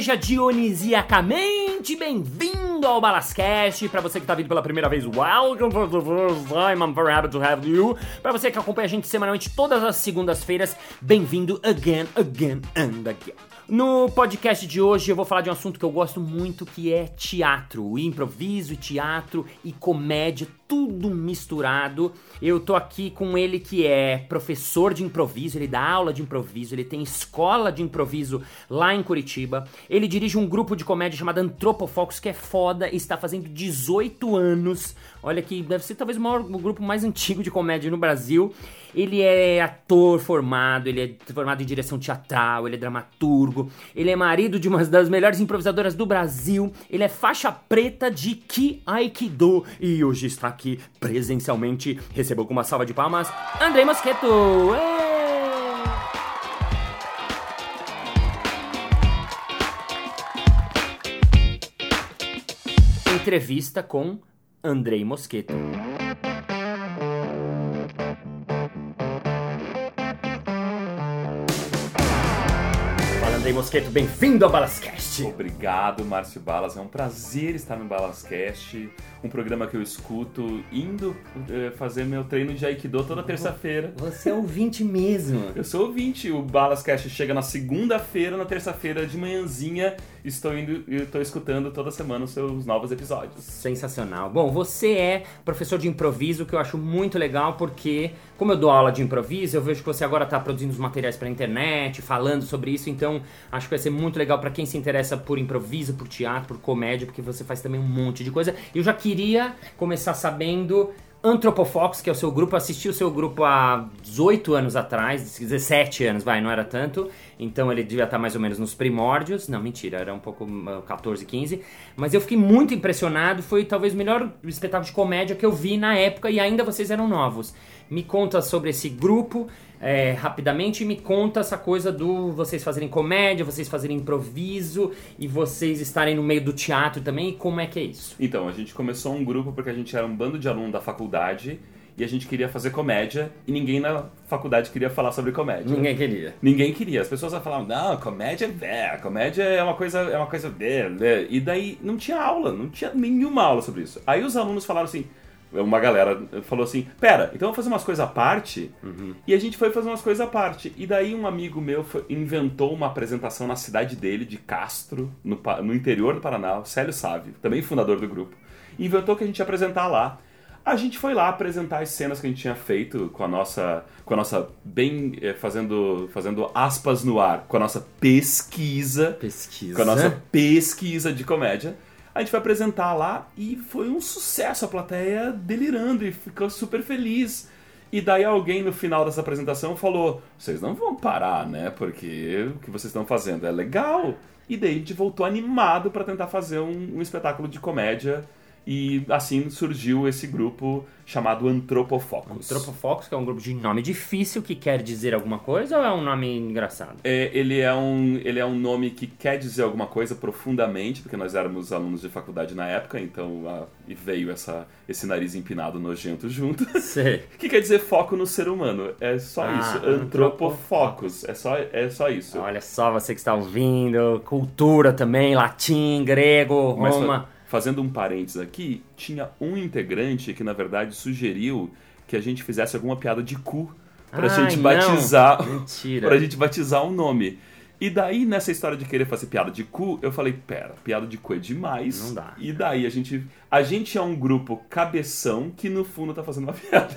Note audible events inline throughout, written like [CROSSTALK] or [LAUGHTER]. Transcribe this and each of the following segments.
Seja dionisiacamente bem-vindo ao Balascast. Para você que tá vindo pela primeira vez, welcome for the first time, I'm very happy to have you. Para você que acompanha a gente semanalmente todas as segundas-feiras, bem-vindo again, again and again. No podcast de hoje eu vou falar de um assunto que eu gosto muito, que é teatro, improviso, teatro e comédia, tudo misturado. Eu tô aqui com ele que é professor de improviso, ele dá aula de improviso, ele tem escola de improviso lá em Curitiba. Ele dirige um grupo de comédia chamado Antropofocus, que é foda está fazendo 18 anos. Olha que deve ser talvez o maior o grupo mais antigo de comédia no Brasil. Ele é ator formado, ele é formado em direção teatral, ele é dramaturgo, ele é marido de uma das melhores improvisadoras do Brasil, ele é faixa preta de Ki Aikido e hoje está aqui presencialmente. Recebeu com uma salva de palmas Andrei Mosqueto! Entrevista com Andrei Mosqueto. Andrei Mosqueto, bem-vindo ao Balascast! Obrigado, Márcio Balas. É um prazer estar no Balascast, um programa que eu escuto indo eh, fazer meu treino de Aikido toda terça-feira. Você é ouvinte mesmo. Eu sou ouvinte, o Balascast chega na segunda-feira, na terça-feira de manhãzinha, estou indo e estou escutando toda semana os seus novos episódios. Sensacional. Bom, você é professor de improviso, que eu acho muito legal, porque, como eu dou aula de improviso, eu vejo que você agora está produzindo os materiais para internet, falando sobre isso, então acho que vai ser muito legal para quem se interessa por improviso, por teatro, por comédia, porque você faz também um monte de coisa. Eu já queria começar sabendo. Antropofox, que é o seu grupo, assisti o seu grupo há 18 anos atrás, 17 anos, vai, não era tanto. Então ele devia estar mais ou menos nos primórdios. Não, mentira, era um pouco uh, 14, 15. Mas eu fiquei muito impressionado. Foi talvez o melhor espetáculo de comédia que eu vi na época e ainda vocês eram novos. Me conta sobre esse grupo é, rapidamente e me conta essa coisa do vocês fazerem comédia, vocês fazerem improviso e vocês estarem no meio do teatro também. E como é que é isso? Então, a gente começou um grupo porque a gente era um bando de alunos da faculdade e a gente queria fazer comédia e ninguém na faculdade queria falar sobre comédia. Ninguém queria. Ninguém queria. As pessoas falavam, não, comédia é, comédia é uma coisa, é uma coisa de, E daí não tinha aula, não tinha nenhuma aula sobre isso. Aí os alunos falaram assim, uma galera falou assim, pera, então vamos fazer umas coisas à parte? E a gente foi fazer umas coisas à parte. E daí um amigo meu foi- inventou uma apresentação na cidade dele, de Castro, no, no interior do Paraná, o Célio Sávio, também fundador do grupo. Inventou que a gente ia apresentar lá. A gente foi lá apresentar as cenas que a gente tinha feito com a nossa, com a nossa bem eh, fazendo, fazendo aspas no ar, com a nossa pesquisa, Pesquisa. com a nossa pesquisa de comédia. A gente foi apresentar lá e foi um sucesso, a plateia delirando e ficou super feliz. E daí alguém no final dessa apresentação falou: Vocês não vão parar, né? Porque o que vocês estão fazendo é legal. E daí a gente voltou animado para tentar fazer um, um espetáculo de comédia. E assim surgiu esse grupo chamado Antropofocus. Antropofox, que é um grupo de nome difícil que quer dizer alguma coisa ou é um nome engraçado? É, ele, é um, ele é um nome que quer dizer alguma coisa profundamente, porque nós éramos alunos de faculdade na época, então ah, e veio essa, esse nariz empinado nojento junto. [LAUGHS] Sei. [LAUGHS] que quer dizer foco no ser humano. É só Ah, isso. Antropofocus. É só, é só isso. Olha só, você que está ouvindo, cultura também, latim, grego, Mas Roma. Fazendo um parênteses aqui, tinha um integrante que na verdade sugeriu que a gente fizesse alguma piada de cu pra Ai, gente batizar. Mentira. pra gente batizar um nome. E daí, nessa história de querer fazer piada de cu, eu falei, pera, piada de cu é demais. Não dá. E daí a gente. A gente é um grupo cabeção que no fundo tá fazendo uma [LAUGHS] piada.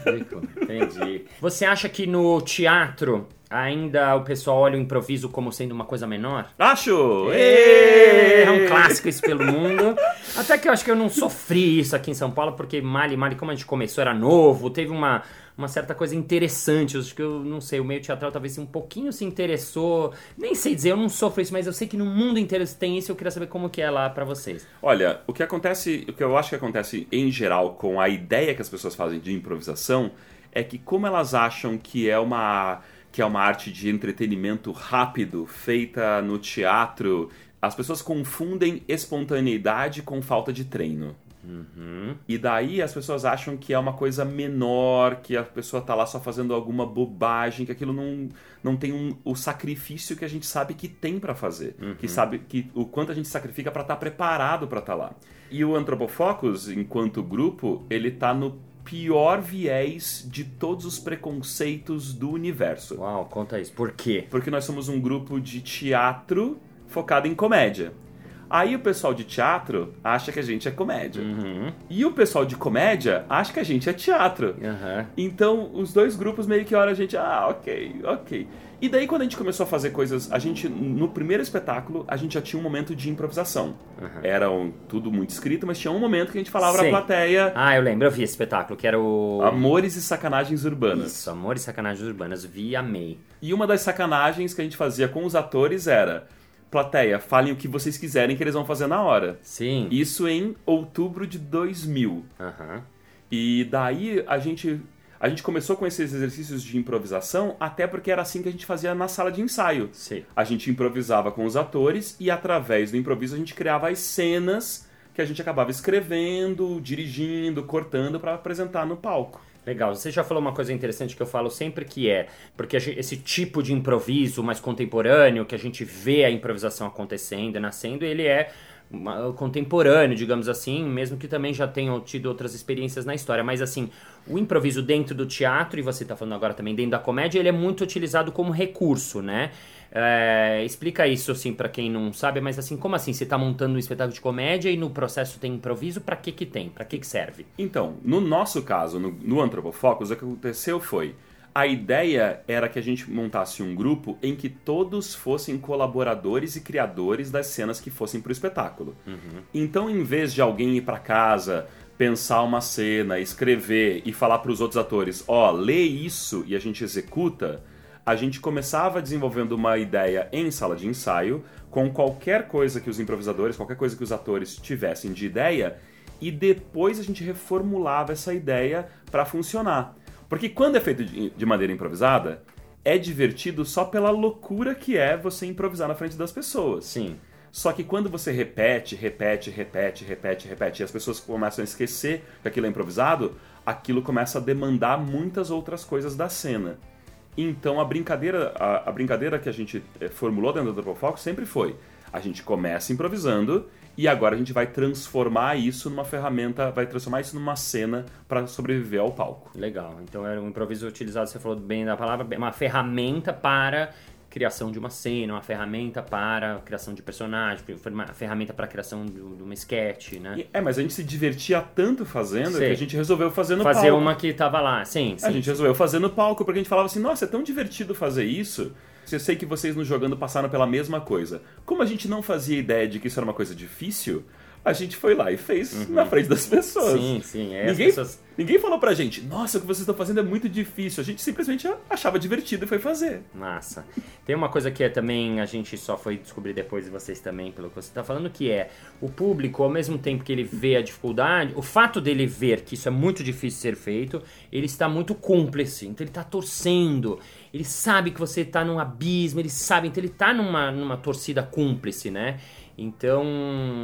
Entendi. Você acha que no teatro ainda o pessoal olha o improviso como sendo uma coisa menor? Acho! É um clássico isso pelo mundo. [LAUGHS] Até que eu acho que eu não sofri isso aqui em São Paulo, porque Mali, Mali, como a gente começou, era novo, teve uma, uma certa coisa interessante. Eu acho que eu não sei, o meio teatral talvez um pouquinho se interessou. Nem sei dizer, eu não sofro isso, mas eu sei que no mundo inteiro tem isso. Eu queria saber como que é lá pra vocês. Olha, o que acontece, o que eu acho que acontece em geral com a ideia que as pessoas fazem de improvisação é que como elas acham que é uma que é uma arte de entretenimento rápido feita no teatro, as pessoas confundem espontaneidade com falta de treino. Uhum. E daí as pessoas acham que é uma coisa menor, que a pessoa tá lá só fazendo alguma bobagem, que aquilo não, não tem um, o sacrifício que a gente sabe que tem para fazer, que sabe que o quanto a gente sacrifica para estar preparado para estar lá. E o Antropofocus, enquanto grupo, ele tá no pior viés de todos os preconceitos do universo. Uau, conta isso. Por quê? Porque nós somos um grupo de teatro focado em comédia. Aí o pessoal de teatro acha que a gente é comédia. Uhum. E o pessoal de comédia acha que a gente é teatro. Aham. Então, os dois grupos meio que olham a gente, ah, ok, ok. E daí, quando a gente começou a fazer coisas, a gente, no primeiro espetáculo, a gente já tinha um momento de improvisação. Era um- tudo muito escrito, mas tinha um momento que a gente falava Sim. pra plateia Ah, eu lembro, eu vi esse espetáculo, que era o. amores e sacanagens urbanas. Isso, Amor e Sacanagens Urbanas. Vi, amei. E uma das sacanagens que a gente fazia com os atores era: plateia, falem o que vocês quiserem que eles vão fazer na hora. Sim. Isso em outubro de 2000. Aham. E daí a gente a gente começou com esses exercícios de improvisação, até porque era assim que a gente fazia na sala de ensaio. Sim. A gente improvisava com os atores e através do improviso a gente criava as cenas que a gente acabava escrevendo, dirigindo, cortando para apresentar no palco. Legal, você já falou uma coisa interessante que eu falo sempre que é, porque a gen- esse tipo de improviso mais contemporâneo, que a gente vê a improvisação acontecendo, nascendo, ele é contemporâneo, digamos assim, mesmo que também já tenham tido outras experiências na história, mas assim, o improviso dentro do teatro, e você está falando agora também dentro da comédia, ele é muito utilizado como recurso, né? É, explica isso assim para quem não sabe, mas assim, como assim? Você tá montando um espetáculo de comédia e no processo tem improviso, para que que tem? Para que que serve? Então, no nosso caso, no, no Antropofocus, o que aconteceu foi. A ideia era que a gente montasse um grupo em que todos fossem colaboradores e criadores das cenas que fossem pro espetáculo. Então, em vez de alguém ir para casa, pensar uma cena, escrever e falar para os outros atores, ó, lê isso e a gente executa, a gente começava desenvolvendo uma ideia em sala de ensaio, com qualquer coisa que os improvisadores, qualquer coisa que os atores tivessem de ideia, e depois a gente reformulava essa ideia para funcionar. Porque quando é feito de maneira improvisada, é divertido só pela loucura que é você improvisar na frente das pessoas. Sim. Só que quando você repete, repete, repete, repete, repete, e as pessoas começam a esquecer que aquilo é improvisado, aquilo começa a demandar muitas outras coisas da cena. Então a brincadeira, a, a brincadeira que a gente eh, formulou dentro do Double Foco sempre foi: a gente começa improvisando e agora a gente vai transformar isso numa ferramenta, vai transformar isso numa cena para sobreviver ao palco. Legal. Então era um improviso utilizado, você falou bem da palavra, uma ferramenta para criação de uma cena, uma ferramenta para criação de personagem, uma ferramenta para criação de, uma sketch, né? É, mas a gente se divertia tanto fazendo Sei. que a gente resolveu fazer no Fazer palco. uma que tava lá, sim, sim. A gente resolveu fazer no palco, porque a gente falava assim, nossa, é tão divertido fazer isso. Eu sei que vocês nos jogando passaram pela mesma coisa. Como a gente não fazia ideia de que isso era uma coisa difícil, a gente foi lá e fez na frente das pessoas. Sim, sim. É, Ninguém, pessoas... ninguém falou pra gente, nossa, o que vocês estão fazendo é muito difícil. A gente simplesmente achava divertido e foi fazer. Massa. Tem uma coisa que é também, a gente só foi descobrir depois, e vocês também, pelo que você está falando, que é o público, ao mesmo tempo que ele vê a dificuldade, o fato dele ver que isso é muito difícil ser feito, ele está muito cúmplice, então ele está torcendo, ele sabe que você está num abismo, ele sabe, então ele está numa, numa torcida cúmplice, né? Então,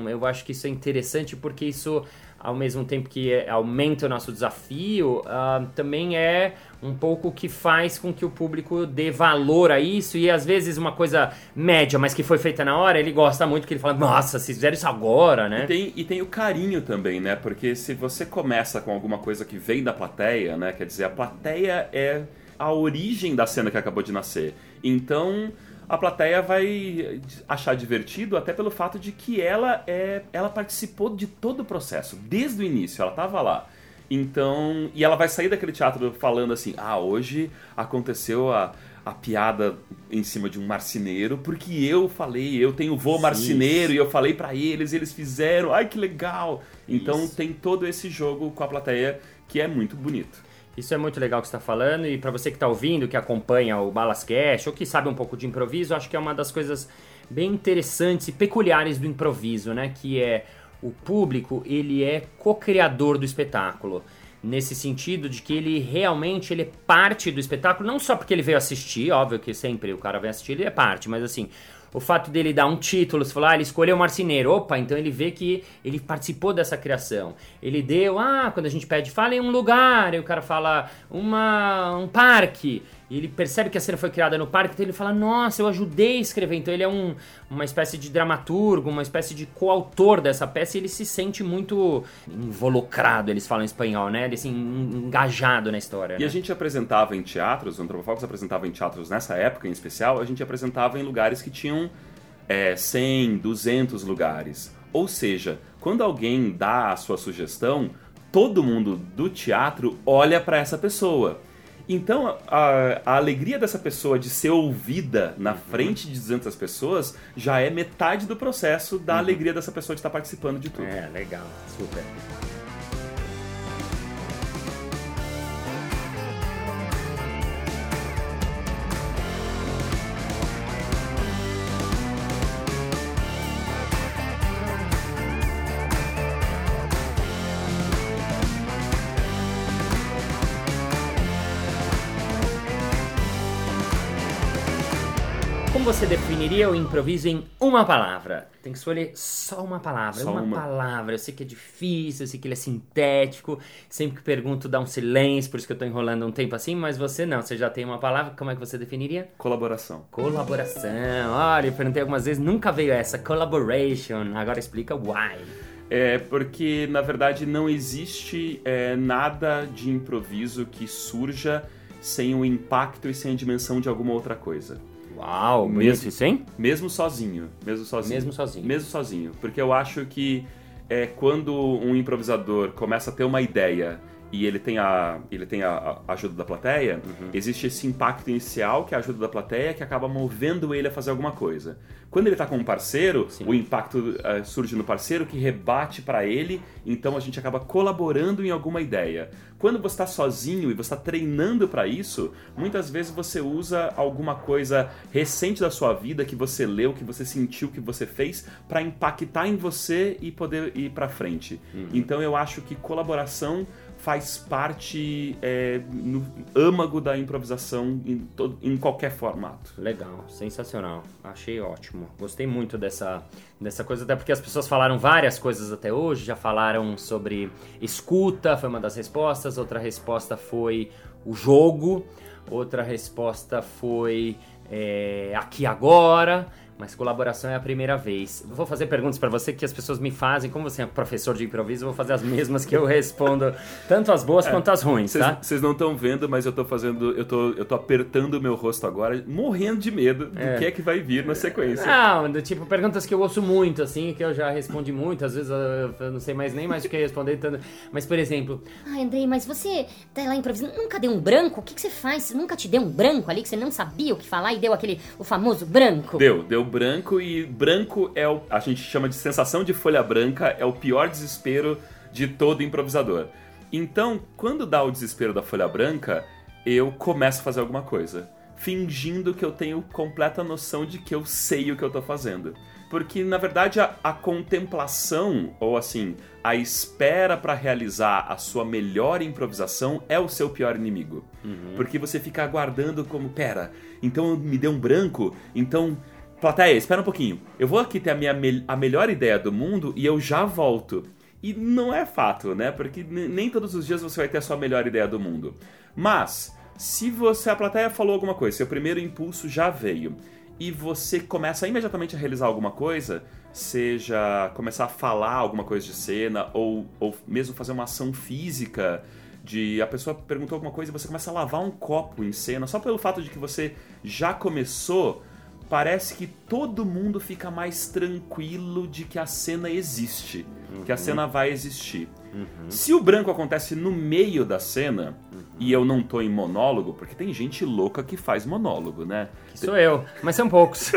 eu acho que isso é interessante porque isso, ao mesmo tempo que é- aumenta o nosso desafio, ah, também é um pouco que faz com que o público dê valor a isso e às vezes uma coisa média, mas que foi feita na hora, ele gosta muito que ele fala, nossa, vocês fizeram isso agora, né? E tem, e tem o carinho também, né? Porque se você começa com alguma coisa que vem da plateia, né? Quer dizer, a plateia é a origem da cena que acabou de nascer. Então a plateia vai achar divertido até pelo fato de que ela é ela participou de todo o processo desde o início ela estava lá então e ela vai sair daquele teatro falando assim ah hoje aconteceu a, a piada em cima de um marceneiro, porque eu falei, eu tenho vô marceneiro e eu falei para eles, eles fizeram, ai que legal. Então Isso. tem todo esse jogo com a plateia que é muito bonito. Isso é muito legal que você está falando e para você que está ouvindo, que acompanha o Balascast ou que sabe um pouco de improviso, acho que é uma das coisas bem interessantes e peculiares do improviso, né? Que é o público, ele é co-criador do espetáculo. Nesse sentido de que ele realmente ele é parte do espetáculo, não só porque ele veio assistir, óbvio que sempre o cara vem assistir, ele é parte, mas assim, o fato dele dar um título, você falar, ah, ele escolheu o marceneiro, opa, então ele vê que ele participou dessa criação. Ele deu, ah, quando a gente pede, fala em um lugar, e o cara fala uma, um parque, e ele percebe que a cena foi criada no parque, então ele fala, nossa, eu ajudei a escrever. Então ele é um, uma espécie de dramaturgo, uma espécie de coautor dessa peça, e ele se sente muito involucrado, eles falam em espanhol, né? Ele assim, engajado na história. E né? a gente apresentava em teatros, o Antropofocus apresentava em teatros nessa época em especial, a gente apresentava em lugares que tinham é, 100, 200 lugares. Ou seja, quando alguém dá a sua sugestão, todo mundo do teatro olha para essa pessoa. Então, a, a alegria dessa pessoa de ser ouvida na frente de 200 pessoas já é metade do processo da alegria dessa pessoa de estar participando de tudo. É, legal, super. O improviso em uma palavra? Tem que escolher só uma palavra. Só uma, uma. palavra. Eu sei que é difícil, eu sei que ele é sintético. Sempre que pergunto dá um silêncio, por isso que eu tô enrolando um tempo assim, mas você não, você já tem uma palavra, como é que você definiria? Colaboração. Colaboração. Olha, eu perguntei algumas vezes, nunca veio essa. Collaboration. Agora explica why. É porque, na verdade, não existe é, nada de improviso que surja sem o impacto e sem a dimensão de alguma outra coisa. Uau, bonito Mesmo- isso, hein? Mesmo sozinho. Mesmo sozinho. Mesmo sozinho. Mesmo sozinho. Porque eu acho que é, quando um improvisador começa a ter uma ideia e ele tem a, ele tem a, a ajuda da plateia, Uhum. existe esse impacto inicial, que é a ajuda da plateia, que acaba movendo ele a fazer alguma coisa. Quando ele tá com um parceiro, Sim. o impacto eh, surge no parceiro que rebate para ele, então a gente acaba colaborando em alguma ideia. Quando você está sozinho e você está treinando para isso, muitas vezes você usa alguma coisa recente da sua vida que você leu, que você sentiu, que você fez, para impactar em você e poder ir para frente. Então eu acho que colaboração faz parte é, no âmago da improvisação em, todo- em qualquer formato. Legal, sensacional. Achei ótimo. Gostei muito dessa, dessa coisa, até porque as pessoas falaram várias coisas até hoje. Já falaram sobre escuta, foi uma das respostas. Outra resposta foi o jogo. Outra resposta foi é, aqui agora. Mas colaboração é a primeira vez. Vou fazer perguntas pra você que as pessoas me fazem. Como você é professor de improviso, eu vou fazer as mesmas que eu respondo, tanto as boas quanto as ruins, tá? Vocês não estão vendo, mas eu tô fazendo. Eu tô, eu tô apertando o meu rosto agora, morrendo de medo do É. que é que vai vir na sequência. Não, do tipo, perguntas que eu ouço muito, assim, que eu já respondi muito, às vezes eu, eu não sei mais nem mais o que responder. Tanto... Mas, por exemplo, Ai, Andrei, mas você tá lá improvisando, nunca deu um branco? O que, que você faz? Você nunca te deu um branco ali que você não sabia o que falar e deu aquele, o famoso branco? Deu, deu branco e branco é o. A gente chama de sensação de folha branca, é o pior desespero de todo improvisador. Então, quando dá o desespero da folha branca, eu começo a fazer alguma coisa. Fingindo que eu tenho completa noção de que eu sei o que eu tô fazendo. Porque, na verdade, a, a contemplação, ou assim, a espera para realizar a sua melhor improvisação é o seu pior inimigo. Porque você fica aguardando como, pera, então me deu um branco, então Plateia, espera um pouquinho. Eu vou aqui ter a minha mel- a melhor ideia do mundo e eu já volto. E não é fato, né? Porque nem todos os dias você vai ter a sua melhor ideia do mundo. Mas, se você a plateia falou alguma coisa, seu primeiro impulso já veio, e você começa imediatamente a realizar alguma coisa, seja começar a falar alguma coisa de cena, ou, ou mesmo fazer uma ação física, de a pessoa perguntou alguma coisa e você começa a lavar um copo em cena, só pelo fato de que você já começou parece que todo mundo fica mais tranquilo de que a cena existe, que a cena vai existir. Se o branco acontece no meio da cena e eu não tô em monólogo, porque tem gente louca que faz monólogo, né? Sou eu, mas são poucos.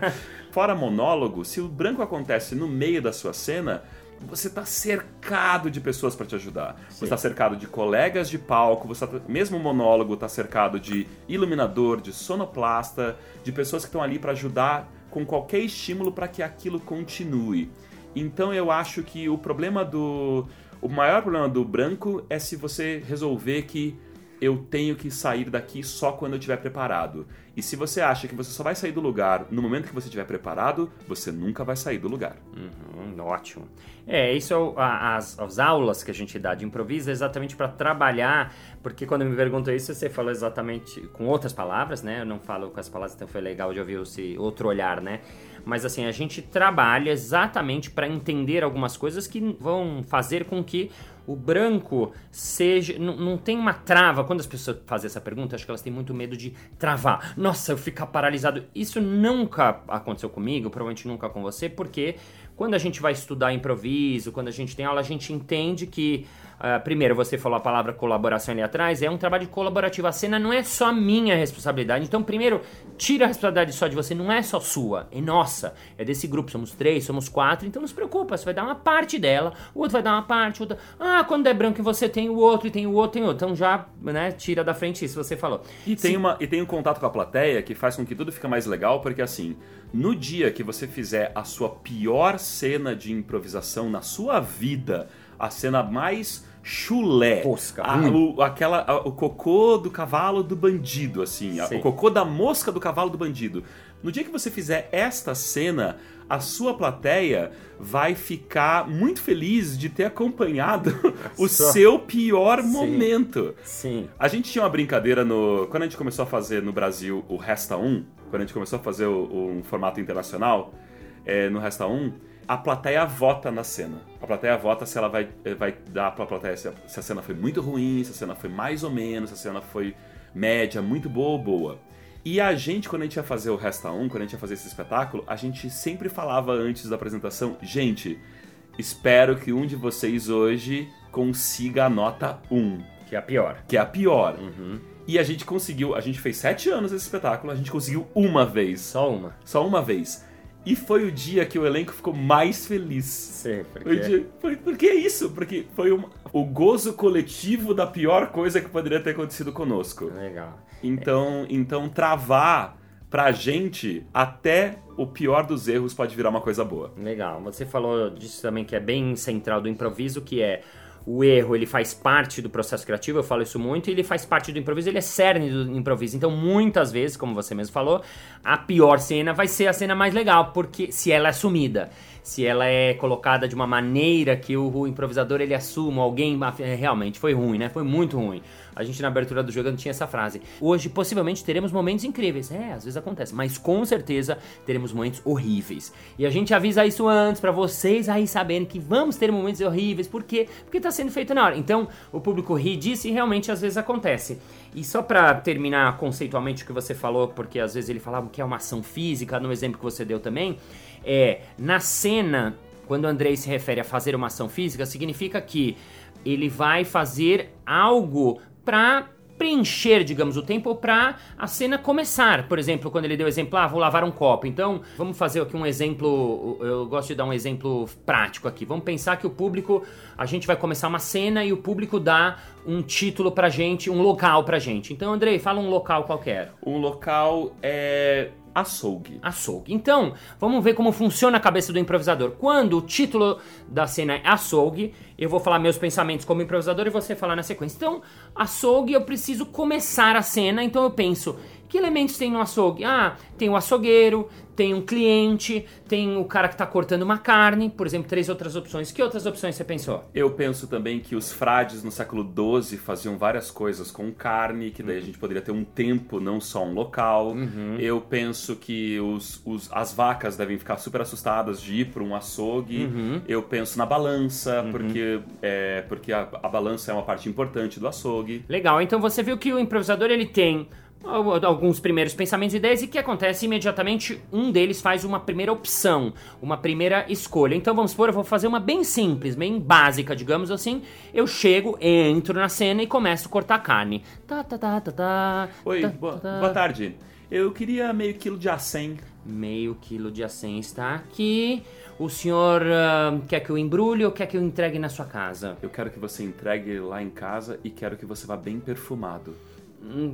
[LAUGHS] Fora monólogo, se o branco acontece no meio da sua cena, você tá cercado de pessoas para te ajudar. Você tá cercado de colegas de palco, você tá, mesmo o monólogo tá cercado de iluminador, de sonoplasta, de pessoas que estão ali para ajudar com qualquer estímulo para que aquilo continue. Então eu acho que o problema do o maior problema do branco é se você resolver que eu tenho que sair daqui só quando eu estiver preparado. E se você acha que você só vai sair do lugar no momento que você estiver preparado, você nunca vai sair do lugar. Uhum, ótimo. É, isso é o- as, as aulas que a gente dá de improviso é exatamente para trabalhar, porque quando me perguntou isso, você falou exatamente com outras palavras, né? Eu não falo com as palavras, então foi legal de ouvir esse outro olhar, né? Mas assim, a gente trabalha exatamente para entender algumas coisas que vão fazer com que o branco seja. Não, não tem uma trava. Quando as pessoas fazem essa pergunta, acho que elas têm muito medo de travar. Nossa, eu ficar paralisado. Isso nunca aconteceu comigo, provavelmente nunca com você, porque quando a gente vai estudar improviso, quando a gente tem aula, a gente entende que. Ah, primeiro, você falou a palavra colaboração ali atrás, é um trabalho colaborativo. A cena não é só minha responsabilidade. Então, primeiro, tira a responsabilidade só de você, não é só sua, é nossa. É desse grupo, somos três, somos quatro, então não se preocupa, você vai dar uma parte dela, o outro vai dar uma parte, o outro... Ah, quando é branco você tem o outro, e tem o outro, tem o outro. Então já, né, tira da frente isso, você falou. E tem, uma, e tem um contato com a plateia que faz com que tudo fique mais legal, porque assim, no dia que você fizer a sua pior cena de improvisação na sua vida, a cena mais chulé, Tosca. a- Hum. o, aquela, a- o cocô do cavalo do bandido, assim, a- o cocô da mosca do cavalo do bandido. No dia que você fizer esta cena, a sua plateia vai ficar muito feliz de ter acompanhado [LAUGHS] o Só. seu pior Sim. momento. Sim. A gente tinha uma brincadeira no. Quando a gente começou a fazer no Brasil o Resta 1, quando a gente começou a fazer o- um formato internacional, é, no Resta 1, a plateia vota na cena. A plateia vota se ela vai, eh, vai dar pra plateia se a, se a cena foi muito ruim, se a cena foi mais ou menos, se a cena foi média, muito boa ou boa. E a gente, quando a gente ia fazer o Resta 1, quando a gente ia fazer esse espetáculo, a gente sempre falava antes da apresentação, gente, espero que um de vocês hoje consiga a nota 1 Que é a pior. que é a pior. Uhum. E a gente conseguiu, a gente fez sete anos esse espetáculo, a gente conseguiu uma vez, Só uma. só uma vez. E foi o dia que o elenco ficou mais feliz. Sim, Foi o dia, foi, por que isso? Porque foi o gozo coletivo da pior coisa que poderia ter acontecido conosco. Legal. Então, então travar pra gente até o pior dos erros pode virar uma coisa boa. Legal. Você falou disso também que é bem central do improviso, que é o erro, ele faz parte do processo criativo, eu falo isso muito, e ele faz parte do improviso, ele é cerne do improviso. Então, muitas vezes, como você mesmo falou, a pior cena vai ser a cena mais legal, porque se ela é assumida, se ela é colocada de uma maneira que o, improvisador ele assuma, alguém é, realmente foi ruim, né? Foi muito ruim. A gente na abertura do jogo tinha essa frase. Hoje, possivelmente, teremos momentos incríveis. É, às vezes acontece, mas com certeza teremos momentos horríveis. E a gente avisa isso antes pra vocês aí saberem que vamos ter momentos horríveis. Por quê? Porque tá sendo feito na hora. Então, o público ri disso e realmente às vezes acontece. E só pra terminar conceitualmente o que você falou, porque às vezes ele falava que é uma ação física, no exemplo que você deu também, é na cena quando o Andrei se refere a fazer uma ação física, significa que ele vai fazer algo pra preencher, digamos, o tempo para a cena começar. Por exemplo, quando ele deu o exemplo, ah, vou lavar um copo. Então, vamos fazer aqui um exemplo, eu gosto de dar um exemplo prático aqui. Vamos pensar que o público, a gente vai começar uma cena e o público dá um título pra gente, um local pra gente. Então, Andrei, fala um local qualquer. Um local é açougue. Açougue. Então, vamos ver como funciona a cabeça do improvisador. Quando o título da cena é açougue, eu vou falar meus pensamentos como improvisador e você falar na sequência. Então, açougue, eu preciso começar a cena, então eu penso, que elementos tem no açougue? Ah, tem o açougueiro, tem um cliente, tem o cara que tá cortando uma carne, por exemplo, três outras opções. Que outras opções você pensou? Eu penso também que os frades no século XII faziam várias coisas com carne, que daí a gente poderia ter um tempo, não só um local. Eu penso que os, os- as vacas devem ficar super assustadas de ir para um açougue. Eu penso na balança, porque, é, porque a, a balança é uma parte importante do açougue. Legal, então você viu que o improvisador ele tem alguns primeiros pensamentos e ideias e o que acontece imediatamente um deles faz uma primeira opção, uma primeira escolha. Então vamos supor, eu vou fazer uma bem simples, bem básica, digamos assim. Eu chego, entro na cena e começo a cortar carne. Tá, tá, tá, tá, tá. Oi, tá, boa, tá, boa tarde. Eu queria meio quilo de acém. Meio quilo de acém está aqui. O senhor ah, quer que eu embrulhe ou quer que eu entregue na sua casa? Eu quero que você entregue lá em casa e quero que você vá bem perfumado. Hum,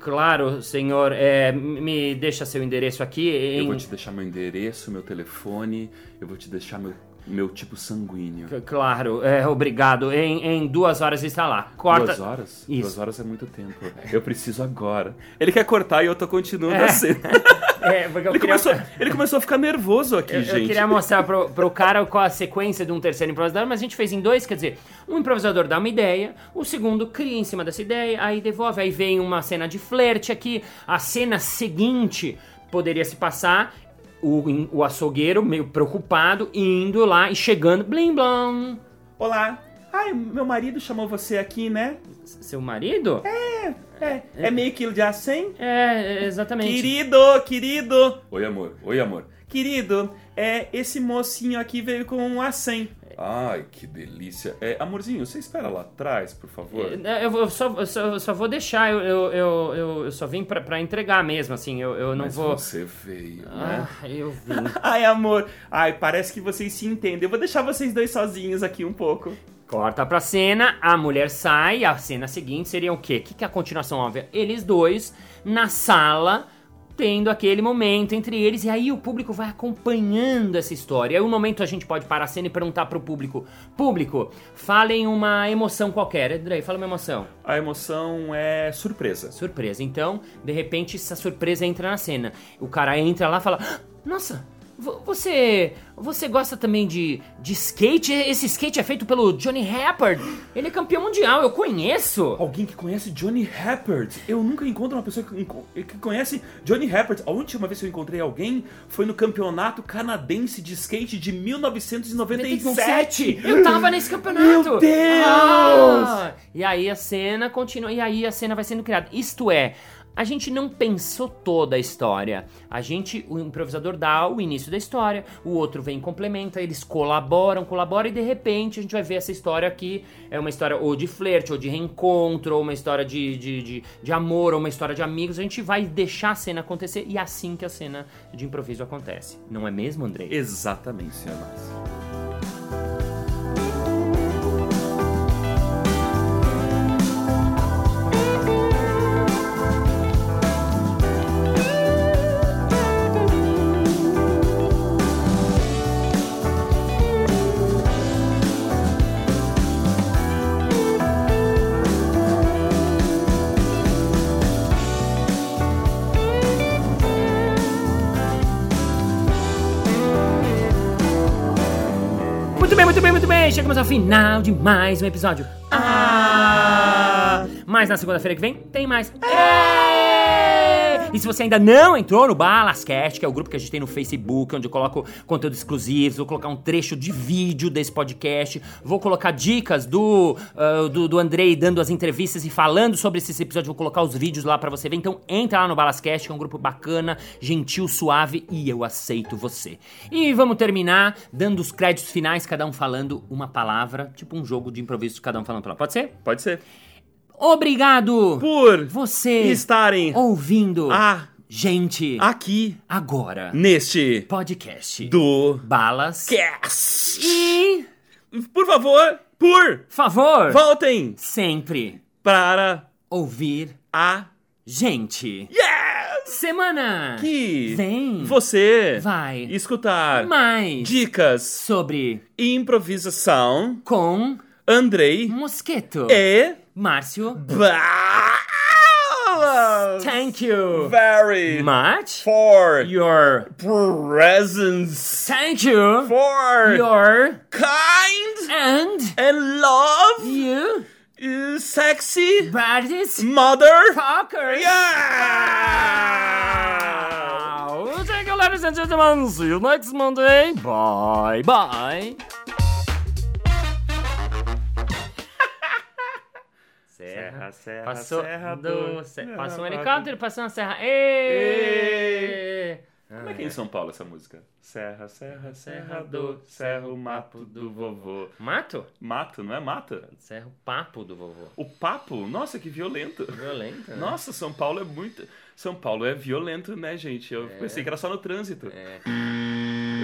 Claro, senhor. É, me deixa seu endereço aqui. Eu Em... vou te deixar meu endereço, meu telefone, eu vou te deixar meu, meu tipo sanguíneo. C- Claro, é, obrigado. Em, em duas horas está lá. Corta. Duas horas? Isso. Duas horas é muito tempo. Eu preciso agora. Ele quer cortar e eu tô continuando É. a cena. [LAUGHS] É, porque eu Ele queria, começou, ele começou a ficar nervoso aqui, eu, eu gente. queria mostrar pro, pro cara qual a sequência de um terceiro improvisador, mas a gente fez em dois, quer dizer, um improvisador dá uma ideia, o segundo cria em cima dessa ideia, aí devolve, aí vem uma cena de flerte aqui, a cena seguinte poderia se passar. O, o açougueiro, meio preocupado, indo lá e chegando, blim blom. Olá. Ai, meu marido chamou você aqui, né? Seu marido? É, é meio quilo de acém? É, exatamente. Querido, querido. Oi, amor. Oi, amor. Querido, é, esse mocinho aqui veio com um acém. Ai, que delícia. É, amorzinho, você espera lá atrás, por favor. É, Eu, vou- eu só, eu só, eu só vou deixar, eu, eu, eu, eu, eu só vim pra, pra entregar mesmo, assim, eu, eu não Mas vou... você veio, né? Ah, eu vim. [LAUGHS] Ai, amor. Ai, parece que vocês se entendem. Eu vou deixar vocês dois sozinhos aqui um pouco. Corta pra cena, a mulher sai, a cena seguinte seria o quê? O que, que é a continuação óbvia? Eles dois na sala, tendo aquele momento entre eles, e aí o público vai acompanhando essa história. Aí um momento a gente pode parar a cena e perguntar pro público: Público, falem uma emoção qualquer. Andrei, fala uma emoção. A emoção é surpresa. Surpresa. Então, de repente, essa surpresa entra na cena. O cara entra lá e fala: "Ah, Nossa, você. Você gosta também de, de skate? Esse skate é feito pelo Johnny Shepard. Ele é campeão mundial, eu conheço. Alguém que conhece Johnny Shepard. Eu nunca encontro uma pessoa que, que conhece Johnny Shepard. A última vez que eu encontrei alguém foi no campeonato canadense de skate de 1997. Eu tava nesse campeonato. Meu Deus! Ah! e aí a cena continua. E aí a cena vai sendo criada. Isto é. A gente não pensou toda a história. A gente, o improvisador dá o início da história, o outro vem e complementa, eles colaboram, colaboram e de repente a gente vai ver essa história aqui. É uma história ou de flerte, ou de reencontro, ou uma história de, de, de, de amor, ou uma história de amigos. A gente vai deixar a cena acontecer e é assim que a cena de improviso acontece. Não é mesmo, Andrei? Exatamente, senhor Márcio. Muito bem, muito bem. Chegamos ao final de mais um episódio. Ah! Mas na segunda-feira que vem tem mais. Êêêê! E se você ainda não entrou no Balascast, que é o grupo que a gente tem no Facebook, onde eu coloco conteúdo exclusivo, vou colocar um trecho de vídeo desse podcast, vou colocar dicas do, ah, do, do Andrei dando as entrevistas e falando sobre esses episódios, vou colocar os vídeos lá pra você ver. Então entra lá no Balascast, que é um grupo bacana, gentil, suave e eu aceito você. E vamos terminar dando os créditos finais, cada um falando uma palavra, tipo um jogo de improviso, cada um falando uma palavra. Pode ser? Pode ser. Obrigado! Por Você estarem ouvindo Ah. gente aqui agora neste podcast do Balas Cast. e Por favor, por favor voltem sempre para ouvir a gente Yes! semana Que vem você vai escutar mais dicas, sobre improvisação, com Andrei mosquito e Márcio thank you Very much for your presence, thank you for your kind and and love, you uh, sexy Bradis mother. Fucker Yeah! Thank you, ladies and gentlemen. See you next Monday. Bye bye. Serra. Serra, serra, Passou serra do... do... se- serra, Passou um helicóptero, passou uma serra. Ê! Como é que é em São Paulo essa música? Serra, serra, serra do, serra o mato do vovô. Mato? Mato, não é mata? Serra o papo do vovô. O papo? Nossa, que violento. Violento, né? Nossa, São Paulo é muito. São Paulo é violento, né, gente? Eu pensei que era só no trânsito. É.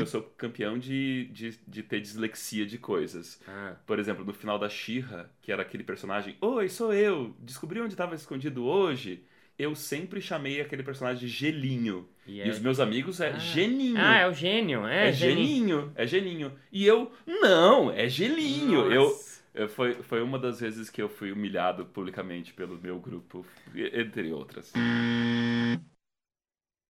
Eu sou campeão de, de, de ter dislexia de coisas. Ah. Por exemplo, no final da Xirra, que era aquele personagem, Oi, sou eu, descobri onde estava escondido hoje. Eu sempre chamei aquele personagem de Gelinho. E E, é- os meus amigos é Geninho. Ah, é o gênio. É, É geninho, é geninho. E eu, não, é gelinho. Nossa. eu- foi, foi uma das vezes que eu fui humilhado publicamente pelo meu grupo, entre outras.